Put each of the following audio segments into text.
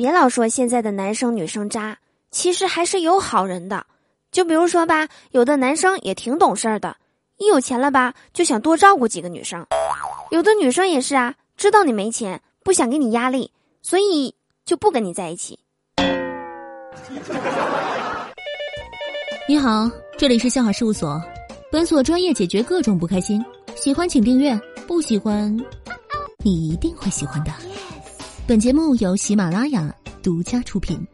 别老说现在的男生女生渣，其实还是有好人的。就比如说吧，有的男生也挺懂事儿的，一有钱了吧，就想多照顾几个女生；有的女生也是啊，知道你没钱，不想给你压力，所以就不跟你在一起。你好，这里是笑话事务所，本所专业解决各种不开心，喜欢请订阅，不喜欢，你一定会喜欢的。本节目由喜马拉雅独家出品。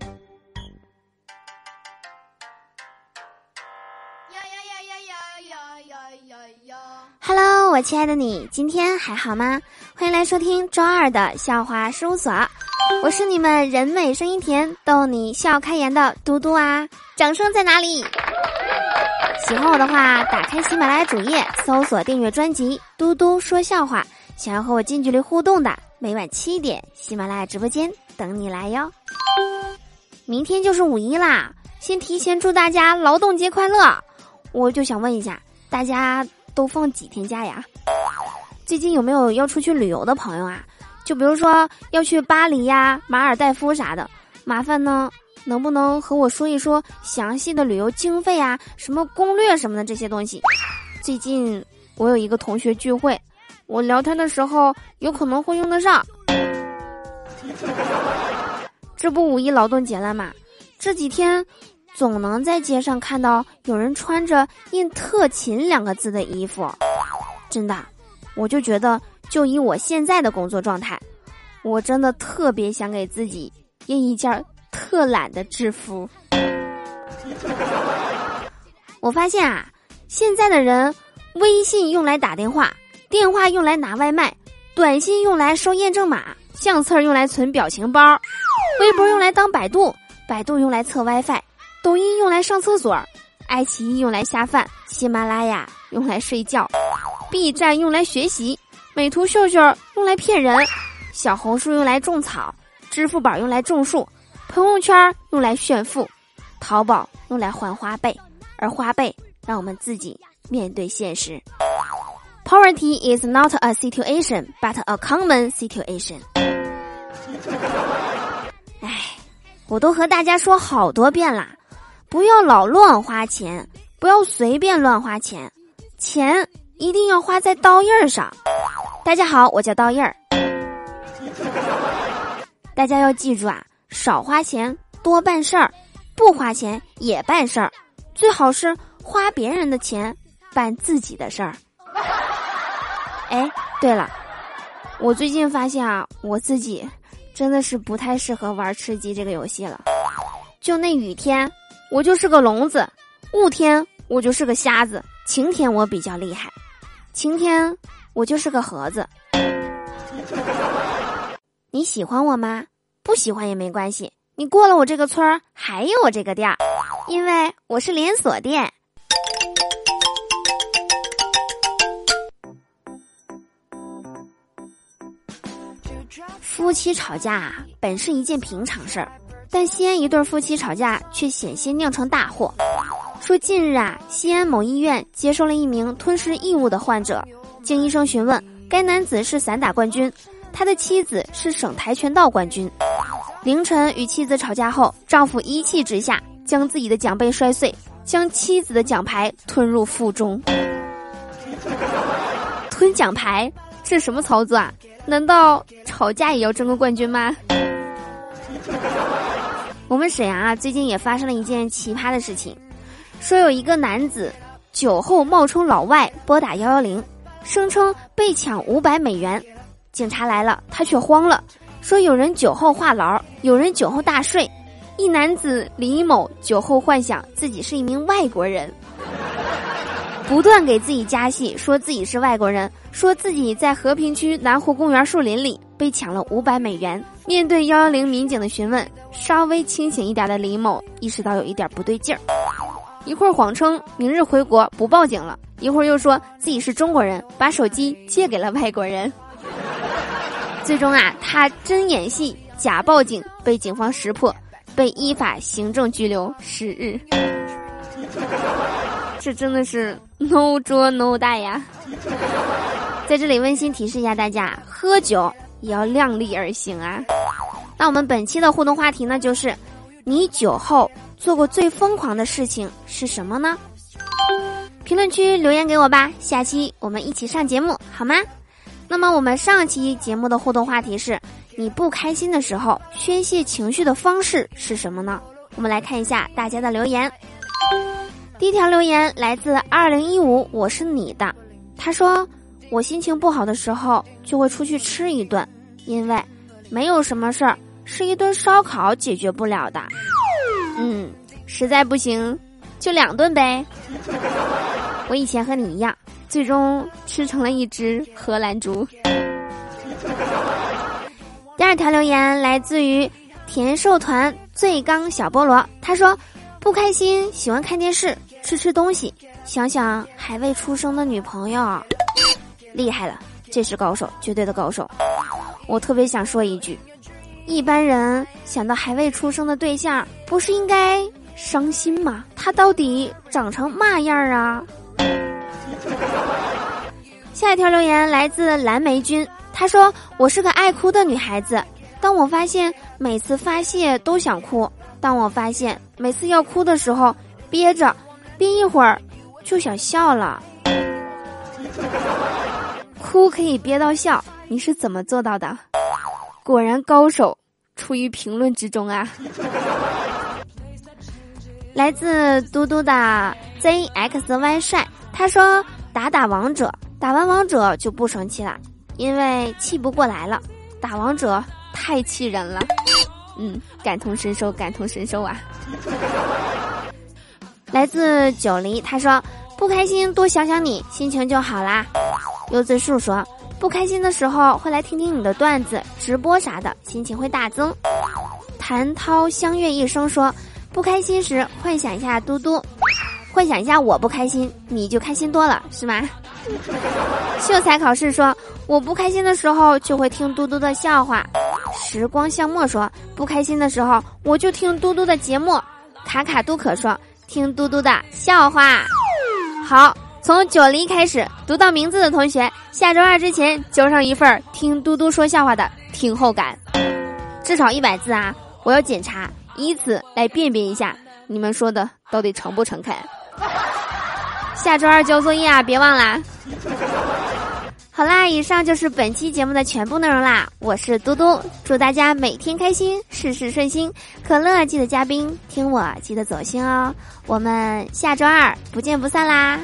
呀呀呀呀呀呀呀呀呀！Hello，我亲爱的你，今天还好吗？欢迎来收听周二的笑话事务所，我是你们人美声音甜、逗你笑开颜的嘟嘟啊！掌声在哪里？喜欢我的话，打开喜马拉雅主页，搜索订阅专辑《嘟嘟说笑话》，想要和我近距离互动的。每晚七点，喜马拉雅直播间等你来哟。明天就是五一啦，先提前祝大家劳动节快乐。我就想问一下，大家都放几天假呀？最近有没有要出去旅游的朋友啊？就比如说要去巴黎呀、马尔代夫啥的，麻烦呢，能不能和我说一说详细的旅游经费啊、什么攻略什么的这些东西？最近我有一个同学聚会。我聊天的时候有可能会用得上，这不五一劳动节了吗？这几天总能在街上看到有人穿着印“特勤”两个字的衣服，真的，我就觉得，就以我现在的工作状态，我真的特别想给自己印一件特懒的制服。我发现啊，现在的人微信用来打电话。电话用来拿外卖，短信用来收验证码，相册用来存表情包，微博用来当百度，百度用来测 WiFi，抖音用来上厕所，爱奇艺用来下饭，喜马拉雅用来睡觉，B 站用来学习，美图秀秀用来骗人，小红书用来种草，支付宝用来种树，朋友圈用来炫富，淘宝用来换花呗，而花呗让我们自己面对现实。Poverty is not a situation, but a common situation. 哎，我都和大家说好多遍啦，不要老乱花钱，不要随便乱花钱，钱一定要花在刀印儿上。大家好，我叫刀印儿。大家要记住啊，少花钱多办事儿，不花钱也办事儿，最好是花别人的钱办自己的事儿。哎，对了，我最近发现啊，我自己真的是不太适合玩吃鸡这个游戏了。就那雨天，我就是个聋子；雾天，我就是个瞎子；晴天，我比较厉害；晴天，我就是个盒子。你喜欢我吗？不喜欢也没关系，你过了我这个村儿，还有我这个店儿，因为我是连锁店。夫妻吵架啊，本是一件平常事儿，但西安一对夫妻吵架却险些酿成大祸。说近日啊，西安某医院接收了一名吞食异物的患者，经医生询问，该男子是散打冠军，他的妻子是省跆拳道冠军。凌晨与妻子吵架后，丈夫一气之下将自己的奖杯摔碎，将妻子的奖牌吞入腹中。吞奖牌，这什么操作啊？难道吵架也要争个冠军吗？我们沈阳啊，最近也发生了一件奇葩的事情，说有一个男子酒后冒充老外拨打幺幺零，声称被抢五百美元，警察来了，他却慌了，说有人酒后话痨，有人酒后大睡，一男子李某酒后幻想自己是一名外国人。不断给自己加戏，说自己是外国人，说自己在和平区南湖公园树林里被抢了五百美元。面对幺幺零民警的询问，稍微清醒一点的李某意识到有一点不对劲儿，一会儿谎称明日回国不报警了，一会儿又说自己是中国人，把手机借给了外国人。最终啊，他真演戏假报警，被警方识破，被依法行政拘留十日。这真的是 no 捉 no 带呀！在这里温馨提示一下大家，喝酒也要量力而行啊！那我们本期的互动话题呢，就是你酒后做过最疯狂的事情是什么呢？评论区留言给我吧，下期我们一起上节目好吗？那么我们上期节目的互动话题是你不开心的时候宣泄情绪的方式是什么呢？我们来看一下大家的留言。第一条留言来自二零一五，我是你的。他说我心情不好的时候就会出去吃一顿，因为没有什么事儿。是一顿烧烤解决不了的，嗯，实在不行就两顿呗。我以前和你一样，最终吃成了一只荷兰猪。第二条留言来自于甜寿团最刚小菠萝，他说不开心，喜欢看电视，吃吃东西，想想还未出生的女朋友，厉害了，这是高手，绝对的高手。我特别想说一句。一般人想到还未出生的对象，不是应该伤心吗？他到底长成嘛样啊？下一条留言来自蓝莓君，他说：“我是个爱哭的女孩子，当我发现每次发泄都想哭，当我发现每次要哭的时候憋着，憋一会儿就想笑了。哭可以憋到笑，你是怎么做到的？”果然高手出于评论之中啊！来自嘟嘟的 ZXY 帅，他说打打王者，打完王者就不生气了，因为气不过来了。打王者太气人了，嗯，感同身受，感同身受啊！来自九黎，他说不开心多想想你，心情就好啦。柚子树说。不开心的时候会来听听你的段子、直播啥的，心情会大增。谭涛相悦一生说，不开心时幻想一下嘟嘟，幻想一下我不开心，你就开心多了，是吗？秀才考试说，我不开心的时候就会听嘟嘟的笑话。时光向末说，不开心的时候我就听嘟嘟的节目。卡卡都可说，听嘟嘟的笑话。好。从九零开始读到名字的同学，下周二之前交上一份听嘟嘟说笑话的听后感，至少一百字啊！我要检查，以此来辨别一下你们说的到底诚不诚恳。下周二交作业啊，别忘啦！好啦，以上就是本期节目的全部内容啦。我是嘟嘟，祝大家每天开心，事事顺心。可乐记得加冰，听我记得走心哦。我们下周二不见不散啦！